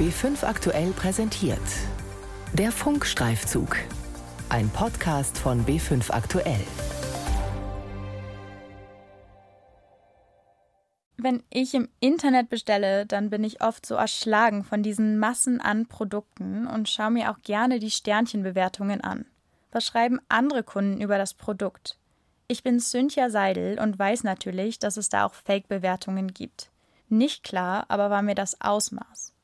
B5 aktuell präsentiert. Der Funkstreifzug. Ein Podcast von B5 aktuell. Wenn ich im Internet bestelle, dann bin ich oft so erschlagen von diesen Massen an Produkten und schaue mir auch gerne die Sternchenbewertungen an. Was schreiben andere Kunden über das Produkt? Ich bin Cynthia Seidel und weiß natürlich, dass es da auch Fake-Bewertungen gibt. Nicht klar aber war mir das Ausmaß.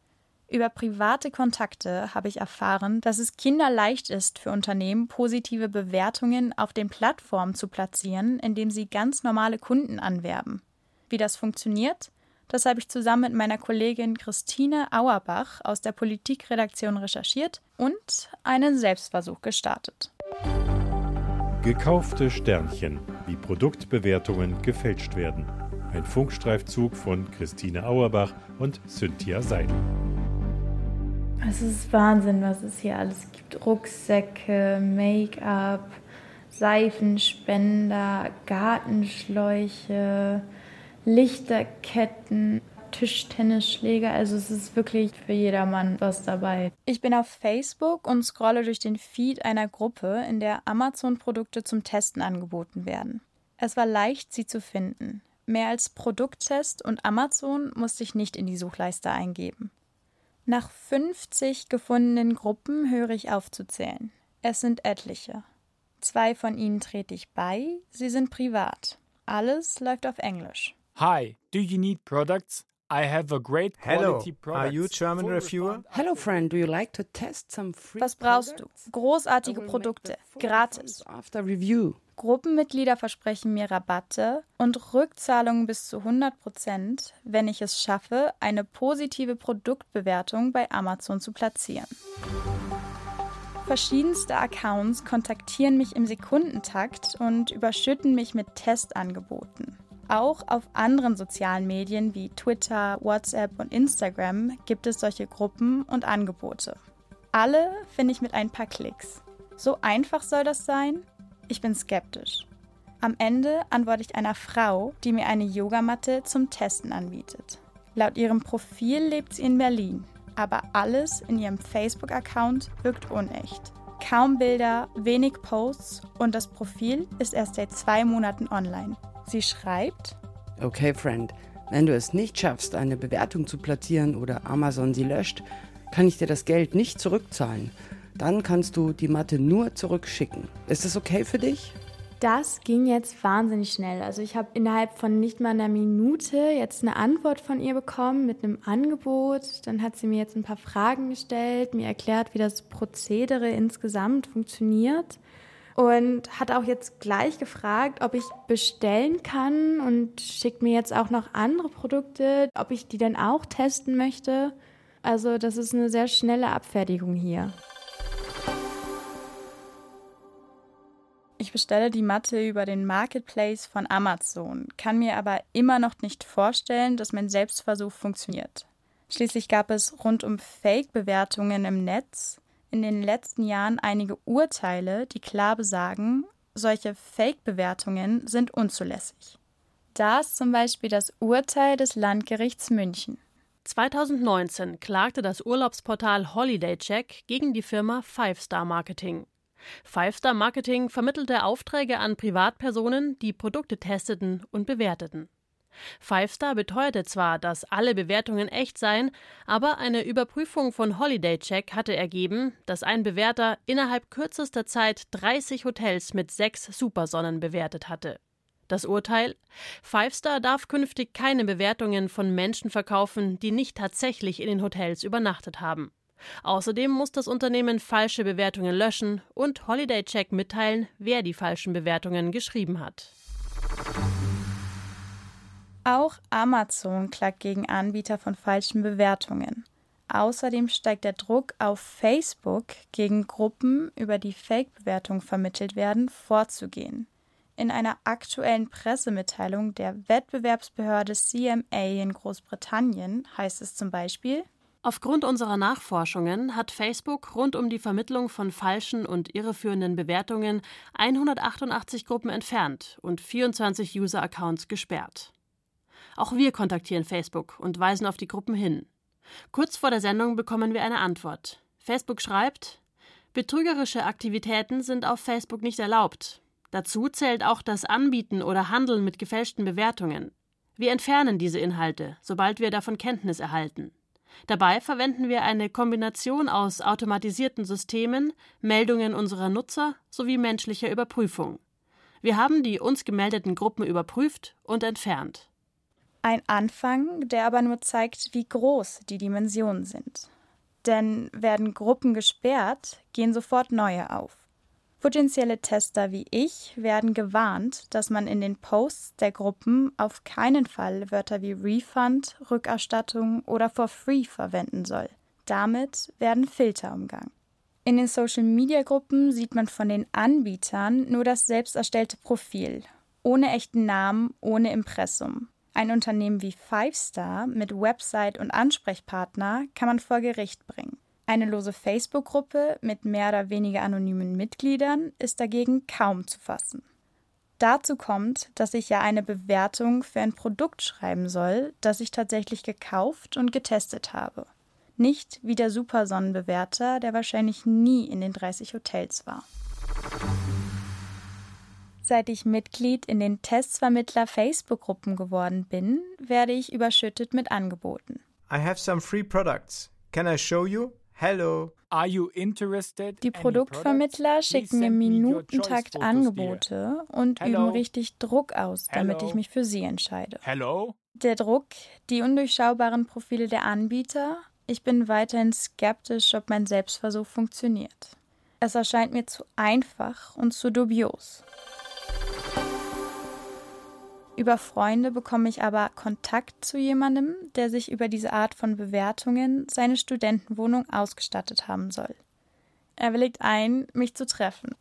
Über private Kontakte habe ich erfahren, dass es kinderleicht ist für Unternehmen, positive Bewertungen auf den Plattformen zu platzieren, indem sie ganz normale Kunden anwerben. Wie das funktioniert, das habe ich zusammen mit meiner Kollegin Christine Auerbach aus der Politikredaktion recherchiert und einen Selbstversuch gestartet. Gekaufte Sternchen, wie Produktbewertungen gefälscht werden. Ein Funkstreifzug von Christine Auerbach und Cynthia Seidel. Es ist Wahnsinn, was es hier alles gibt. Rucksäcke, Make-up, Seifenspender, Gartenschläuche, Lichterketten, Tischtennisschläger. Also es ist wirklich für jedermann was dabei. Ich bin auf Facebook und scrolle durch den Feed einer Gruppe, in der Amazon-Produkte zum Testen angeboten werden. Es war leicht, sie zu finden. Mehr als Produkttest und Amazon musste ich nicht in die Suchleiste eingeben. Nach 50 gefundenen Gruppen höre ich auf zu zählen. Es sind etliche. Zwei von ihnen trete ich bei, sie sind privat. Alles läuft auf Englisch. Hi, do you need products? I have a great quality Hello, are you German reviewer? Hello friend, do you like to test some free Was brauchst du? products? Großartige Produkte, gratis. After review. Gruppenmitglieder versprechen mir Rabatte und Rückzahlungen bis zu 100 Prozent, wenn ich es schaffe, eine positive Produktbewertung bei Amazon zu platzieren. Verschiedenste Accounts kontaktieren mich im Sekundentakt und überschütten mich mit Testangeboten. Auch auf anderen sozialen Medien wie Twitter, WhatsApp und Instagram gibt es solche Gruppen und Angebote. Alle finde ich mit ein paar Klicks. So einfach soll das sein? Ich bin skeptisch. Am Ende antworte ich einer Frau, die mir eine Yogamatte zum Testen anbietet. Laut ihrem Profil lebt sie in Berlin, aber alles in ihrem Facebook-Account wirkt unecht. Kaum Bilder, wenig Posts und das Profil ist erst seit zwei Monaten online. Sie schreibt, Okay, friend, wenn du es nicht schaffst, eine Bewertung zu platzieren oder Amazon sie löscht, kann ich dir das Geld nicht zurückzahlen. Dann kannst du die Matte nur zurückschicken. Ist das okay für dich? Das ging jetzt wahnsinnig schnell. Also ich habe innerhalb von nicht mal einer Minute jetzt eine Antwort von ihr bekommen mit einem Angebot. Dann hat sie mir jetzt ein paar Fragen gestellt, mir erklärt, wie das Prozedere insgesamt funktioniert und hat auch jetzt gleich gefragt, ob ich bestellen kann und schickt mir jetzt auch noch andere Produkte, ob ich die dann auch testen möchte. Also das ist eine sehr schnelle Abfertigung hier. Bestelle die Matte über den Marketplace von Amazon, kann mir aber immer noch nicht vorstellen, dass mein Selbstversuch funktioniert. Schließlich gab es rund um Fake-Bewertungen im Netz in den letzten Jahren einige Urteile, die klar besagen, solche Fake-Bewertungen sind unzulässig. Da ist zum Beispiel das Urteil des Landgerichts München. 2019 klagte das Urlaubsportal Holiday Check gegen die Firma Five Star Marketing. Five Star Marketing vermittelte Aufträge an Privatpersonen, die Produkte testeten und bewerteten. Five Star beteuerte zwar, dass alle Bewertungen echt seien, aber eine Überprüfung von Holiday Check hatte ergeben, dass ein Bewerter innerhalb kürzester Zeit 30 Hotels mit sechs Supersonnen bewertet hatte. Das Urteil? Five Star darf künftig keine Bewertungen von Menschen verkaufen, die nicht tatsächlich in den Hotels übernachtet haben. Außerdem muss das Unternehmen falsche Bewertungen löschen und Holiday Check mitteilen, wer die falschen Bewertungen geschrieben hat. Auch Amazon klagt gegen Anbieter von falschen Bewertungen. Außerdem steigt der Druck auf Facebook, gegen Gruppen, über die Fake-Bewertungen vermittelt werden, vorzugehen. In einer aktuellen Pressemitteilung der Wettbewerbsbehörde CMA in Großbritannien heißt es zum Beispiel, Aufgrund unserer Nachforschungen hat Facebook rund um die Vermittlung von falschen und irreführenden Bewertungen 188 Gruppen entfernt und 24 User-Accounts gesperrt. Auch wir kontaktieren Facebook und weisen auf die Gruppen hin. Kurz vor der Sendung bekommen wir eine Antwort. Facebook schreibt, betrügerische Aktivitäten sind auf Facebook nicht erlaubt. Dazu zählt auch das Anbieten oder Handeln mit gefälschten Bewertungen. Wir entfernen diese Inhalte, sobald wir davon Kenntnis erhalten. Dabei verwenden wir eine Kombination aus automatisierten Systemen, Meldungen unserer Nutzer sowie menschlicher Überprüfung. Wir haben die uns gemeldeten Gruppen überprüft und entfernt. Ein Anfang, der aber nur zeigt, wie groß die Dimensionen sind. Denn werden Gruppen gesperrt, gehen sofort neue auf. Potenzielle Tester wie ich werden gewarnt, dass man in den Posts der Gruppen auf keinen Fall Wörter wie Refund, Rückerstattung oder for free verwenden soll. Damit werden Filter umgangen. In den Social-Media-Gruppen sieht man von den Anbietern nur das selbst erstellte Profil, ohne echten Namen, ohne Impressum. Ein Unternehmen wie Five Star mit Website und Ansprechpartner kann man vor Gericht bringen. Eine lose Facebook-Gruppe mit mehr oder weniger anonymen Mitgliedern ist dagegen kaum zu fassen. Dazu kommt, dass ich ja eine Bewertung für ein Produkt schreiben soll, das ich tatsächlich gekauft und getestet habe. Nicht wie der Supersonnenbewerter, der wahrscheinlich nie in den 30 Hotels war. Seit ich Mitglied in den Testvermittler Facebook-Gruppen geworden bin, werde ich überschüttet mit Angeboten. I have some free products. Can I show you? Hello. Are you interested? Die Produktvermittler schicken mir Minutentakt Angebote und üben richtig Druck aus, damit ich mich für sie entscheide. Hello? Der Druck, die undurchschaubaren Profile der Anbieter, ich bin weiterhin skeptisch, ob mein Selbstversuch funktioniert. Es erscheint mir zu einfach und zu dubios. Über Freunde bekomme ich aber Kontakt zu jemandem, der sich über diese Art von Bewertungen seine Studentenwohnung ausgestattet haben soll. Er willigt ein, mich zu treffen,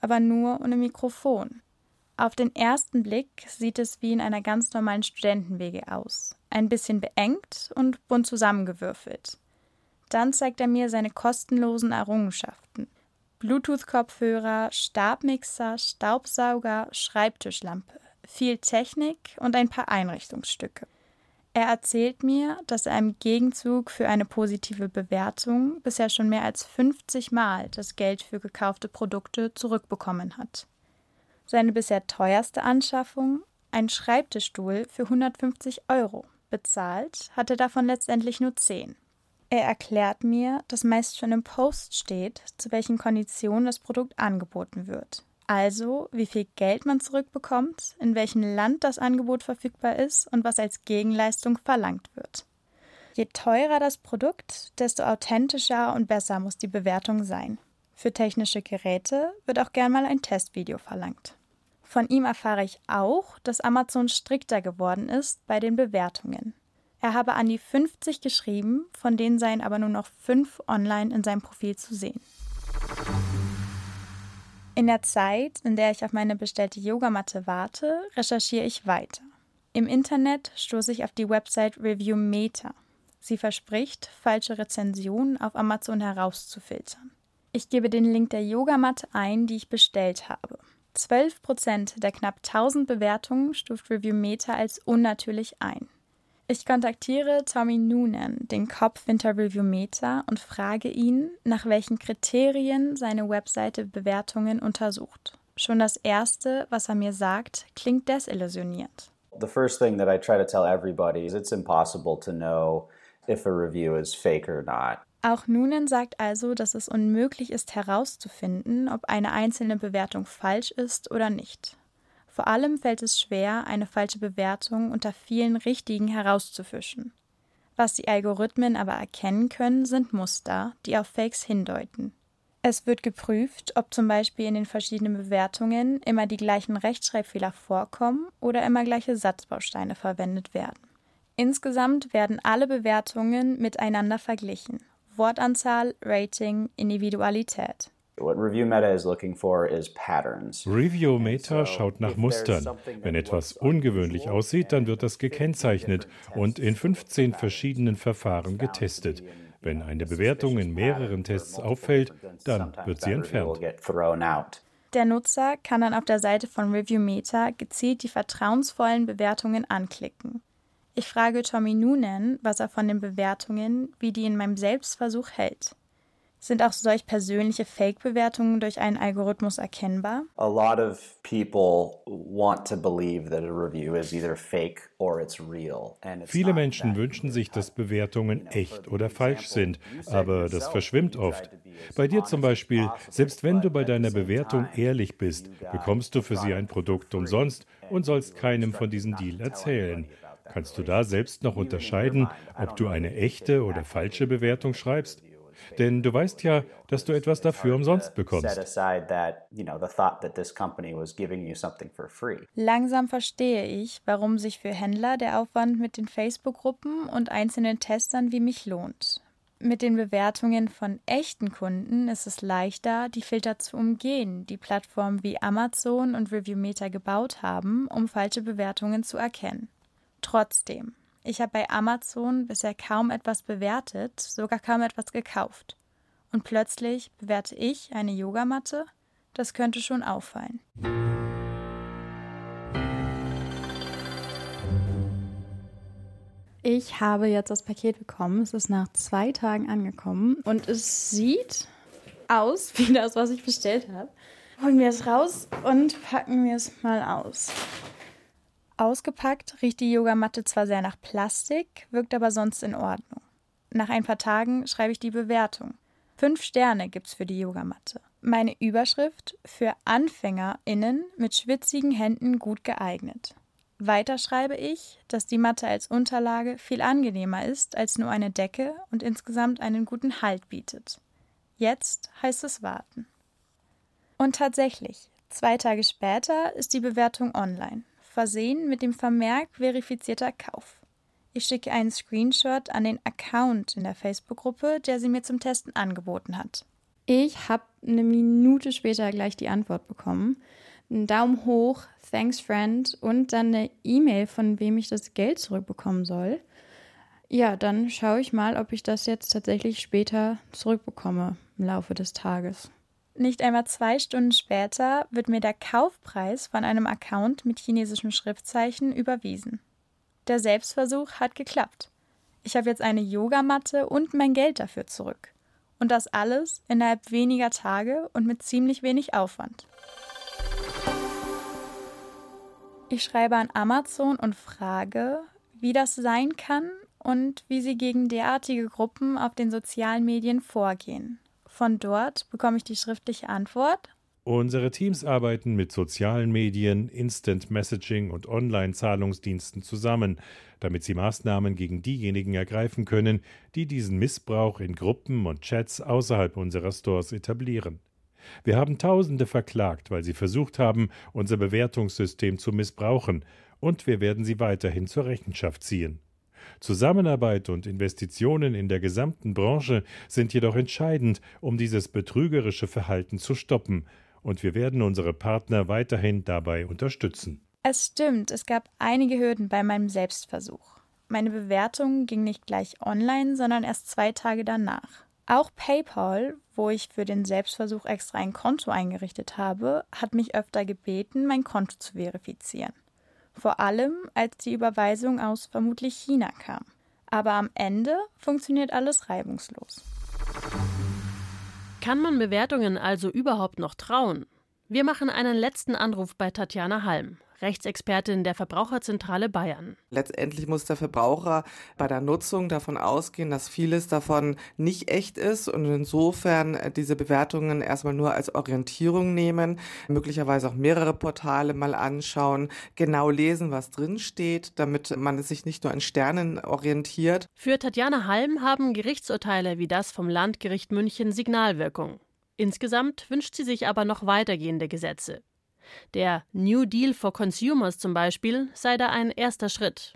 aber nur ohne Mikrofon. Auf den ersten Blick sieht es wie in einer ganz normalen Studentenwege aus ein bisschen beengt und bunt zusammengewürfelt. Dann zeigt er mir seine kostenlosen Errungenschaften. Bluetooth-Kopfhörer, Stabmixer, Staubsauger, Schreibtischlampe, viel Technik und ein paar Einrichtungsstücke. Er erzählt mir, dass er im Gegenzug für eine positive Bewertung bisher schon mehr als 50 Mal das Geld für gekaufte Produkte zurückbekommen hat. Seine bisher teuerste Anschaffung ein Schreibtischstuhl für 150 Euro. Bezahlt hat er davon letztendlich nur zehn. Er erklärt mir, dass meist schon im Post steht, zu welchen Konditionen das Produkt angeboten wird. Also, wie viel Geld man zurückbekommt, in welchem Land das Angebot verfügbar ist und was als Gegenleistung verlangt wird. Je teurer das Produkt, desto authentischer und besser muss die Bewertung sein. Für technische Geräte wird auch gern mal ein Testvideo verlangt. Von ihm erfahre ich auch, dass Amazon strikter geworden ist bei den Bewertungen. Er habe an die 50 geschrieben, von denen seien aber nur noch fünf online in seinem Profil zu sehen. In der Zeit, in der ich auf meine bestellte Yogamatte warte, recherchiere ich weiter. Im Internet stoße ich auf die Website Review Meta. Sie verspricht, falsche Rezensionen auf Amazon herauszufiltern. Ich gebe den Link der Yogamatte ein, die ich bestellt habe. 12 Prozent der knapp 1000 Bewertungen stuft Review Meta als unnatürlich ein. Ich kontaktiere Tommy Noonan, den Kopf hinter Review Meta, und frage ihn, nach welchen Kriterien seine Webseite Bewertungen untersucht. Schon das erste, was er mir sagt, klingt desillusioniert. The first thing that I try to tell everybody is it's impossible to know if a review is fake or not. Auch Noonan sagt also, dass es unmöglich ist herauszufinden, ob eine einzelne Bewertung falsch ist oder nicht. Vor allem fällt es schwer, eine falsche Bewertung unter vielen richtigen herauszufischen. Was die Algorithmen aber erkennen können, sind Muster, die auf Fakes hindeuten. Es wird geprüft, ob zum Beispiel in den verschiedenen Bewertungen immer die gleichen Rechtschreibfehler vorkommen oder immer gleiche Satzbausteine verwendet werden. Insgesamt werden alle Bewertungen miteinander verglichen. Wortanzahl, Rating, Individualität. Review Meta schaut nach Mustern. Wenn etwas ungewöhnlich aussieht, dann wird das gekennzeichnet und in 15 verschiedenen Verfahren getestet. Wenn eine Bewertung in mehreren Tests auffällt, dann wird sie entfernt. Der Nutzer kann dann auf der Seite von Review Meta gezielt die vertrauensvollen Bewertungen anklicken. Ich frage Tommy Noonan, was er von den Bewertungen, wie die in meinem Selbstversuch hält. Sind auch solch persönliche Fake-Bewertungen durch einen Algorithmus erkennbar? A lot of people want to believe that a review is either fake or it's real. Viele Menschen wünschen sich, dass Bewertungen echt oder falsch sind, aber das verschwimmt oft. Bei dir zum Beispiel, selbst wenn du bei deiner Bewertung ehrlich bist, bekommst du für sie ein Produkt umsonst und sollst keinem von diesem Deal erzählen. Kannst du da selbst noch unterscheiden, ob du eine echte oder falsche Bewertung schreibst? Denn du weißt ja, dass du etwas dafür umsonst bekommst. Langsam verstehe ich, warum sich für Händler der Aufwand mit den Facebook-Gruppen und einzelnen Testern wie mich lohnt. Mit den Bewertungen von echten Kunden ist es leichter, die Filter zu umgehen, die Plattformen wie Amazon und Reviewmeter gebaut haben, um falsche Bewertungen zu erkennen. Trotzdem, ich habe bei Amazon bisher kaum etwas bewertet, sogar kaum etwas gekauft. Und plötzlich bewerte ich eine Yogamatte? Das könnte schon auffallen. Ich habe jetzt das Paket bekommen. Es ist nach zwei Tagen angekommen und es sieht aus wie das, was ich bestellt habe. Holen wir es raus und packen wir es mal aus. Ausgepackt riecht die Yogamatte zwar sehr nach Plastik, wirkt aber sonst in Ordnung. Nach ein paar Tagen schreibe ich die Bewertung. Fünf Sterne gibt's für die Yogamatte. Meine Überschrift für AnfängerInnen mit schwitzigen Händen gut geeignet. Weiter schreibe ich, dass die Matte als Unterlage viel angenehmer ist als nur eine Decke und insgesamt einen guten Halt bietet. Jetzt heißt es warten. Und tatsächlich, zwei Tage später ist die Bewertung online versehen mit dem Vermerk verifizierter Kauf. Ich schicke einen Screenshot an den Account in der Facebook-Gruppe, der sie mir zum Testen angeboten hat. Ich habe eine Minute später gleich die Antwort bekommen. Einen Daumen hoch, thanks friend und dann eine E-Mail, von wem ich das Geld zurückbekommen soll. Ja, dann schaue ich mal, ob ich das jetzt tatsächlich später zurückbekomme im Laufe des Tages. Nicht einmal zwei Stunden später wird mir der Kaufpreis von einem Account mit chinesischen Schriftzeichen überwiesen. Der Selbstversuch hat geklappt. Ich habe jetzt eine Yogamatte und mein Geld dafür zurück. Und das alles innerhalb weniger Tage und mit ziemlich wenig Aufwand. Ich schreibe an Amazon und frage, wie das sein kann und wie sie gegen derartige Gruppen auf den sozialen Medien vorgehen. Von dort bekomme ich die schriftliche Antwort. Unsere Teams arbeiten mit sozialen Medien, Instant Messaging und Online-Zahlungsdiensten zusammen, damit sie Maßnahmen gegen diejenigen ergreifen können, die diesen Missbrauch in Gruppen und Chats außerhalb unserer Stores etablieren. Wir haben Tausende verklagt, weil sie versucht haben, unser Bewertungssystem zu missbrauchen, und wir werden sie weiterhin zur Rechenschaft ziehen. Zusammenarbeit und Investitionen in der gesamten Branche sind jedoch entscheidend, um dieses betrügerische Verhalten zu stoppen, und wir werden unsere Partner weiterhin dabei unterstützen. Es stimmt, es gab einige Hürden bei meinem Selbstversuch. Meine Bewertung ging nicht gleich online, sondern erst zwei Tage danach. Auch PayPal, wo ich für den Selbstversuch extra ein Konto eingerichtet habe, hat mich öfter gebeten, mein Konto zu verifizieren vor allem als die Überweisung aus vermutlich China kam. Aber am Ende funktioniert alles reibungslos. Kann man Bewertungen also überhaupt noch trauen? Wir machen einen letzten Anruf bei Tatjana Halm. Rechtsexpertin der Verbraucherzentrale Bayern. Letztendlich muss der Verbraucher bei der Nutzung davon ausgehen, dass vieles davon nicht echt ist und insofern äh, diese Bewertungen erstmal nur als Orientierung nehmen, möglicherweise auch mehrere Portale mal anschauen, genau lesen, was drin steht, damit man sich nicht nur an Sternen orientiert. Für Tatjana Halm haben Gerichtsurteile wie das vom Landgericht München Signalwirkung. Insgesamt wünscht sie sich aber noch weitergehende Gesetze. Der New Deal for Consumers zum Beispiel sei da ein erster Schritt.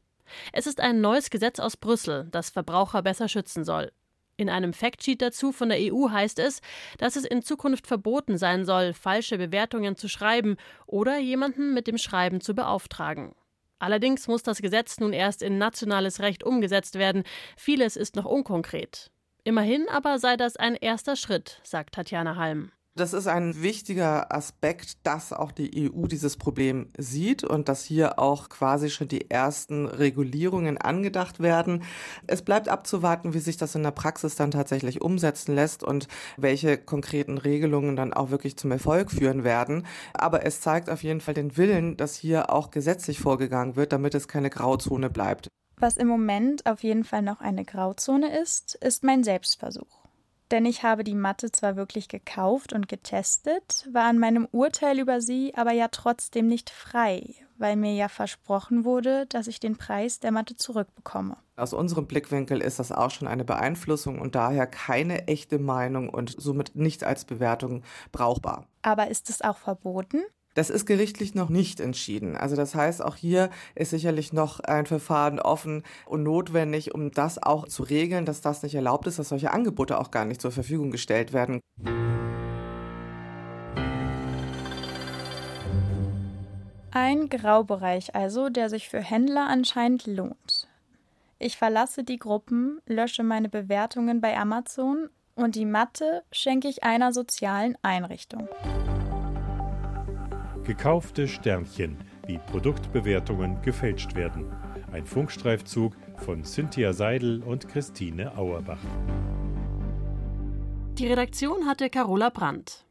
Es ist ein neues Gesetz aus Brüssel, das Verbraucher besser schützen soll. In einem Factsheet dazu von der EU heißt es, dass es in Zukunft verboten sein soll, falsche Bewertungen zu schreiben oder jemanden mit dem Schreiben zu beauftragen. Allerdings muss das Gesetz nun erst in nationales Recht umgesetzt werden. Vieles ist noch unkonkret. Immerhin aber sei das ein erster Schritt, sagt Tatjana Halm. Das ist ein wichtiger Aspekt, dass auch die EU dieses Problem sieht und dass hier auch quasi schon die ersten Regulierungen angedacht werden. Es bleibt abzuwarten, wie sich das in der Praxis dann tatsächlich umsetzen lässt und welche konkreten Regelungen dann auch wirklich zum Erfolg führen werden. Aber es zeigt auf jeden Fall den Willen, dass hier auch gesetzlich vorgegangen wird, damit es keine Grauzone bleibt. Was im Moment auf jeden Fall noch eine Grauzone ist, ist mein Selbstversuch denn ich habe die Matte zwar wirklich gekauft und getestet, war an meinem Urteil über sie aber ja trotzdem nicht frei, weil mir ja versprochen wurde, dass ich den Preis der Matte zurückbekomme. Aus unserem Blickwinkel ist das auch schon eine Beeinflussung und daher keine echte Meinung und somit nicht als Bewertung brauchbar. Aber ist es auch verboten? Das ist gerichtlich noch nicht entschieden. Also das heißt, auch hier ist sicherlich noch ein Verfahren offen und notwendig, um das auch zu regeln, dass das nicht erlaubt ist, dass solche Angebote auch gar nicht zur Verfügung gestellt werden. Ein Graubereich also, der sich für Händler anscheinend lohnt. Ich verlasse die Gruppen, lösche meine Bewertungen bei Amazon und die Matte schenke ich einer sozialen Einrichtung. Gekaufte Sternchen, wie Produktbewertungen gefälscht werden. Ein Funkstreifzug von Cynthia Seidel und Christine Auerbach. Die Redaktion hatte Carola Brandt.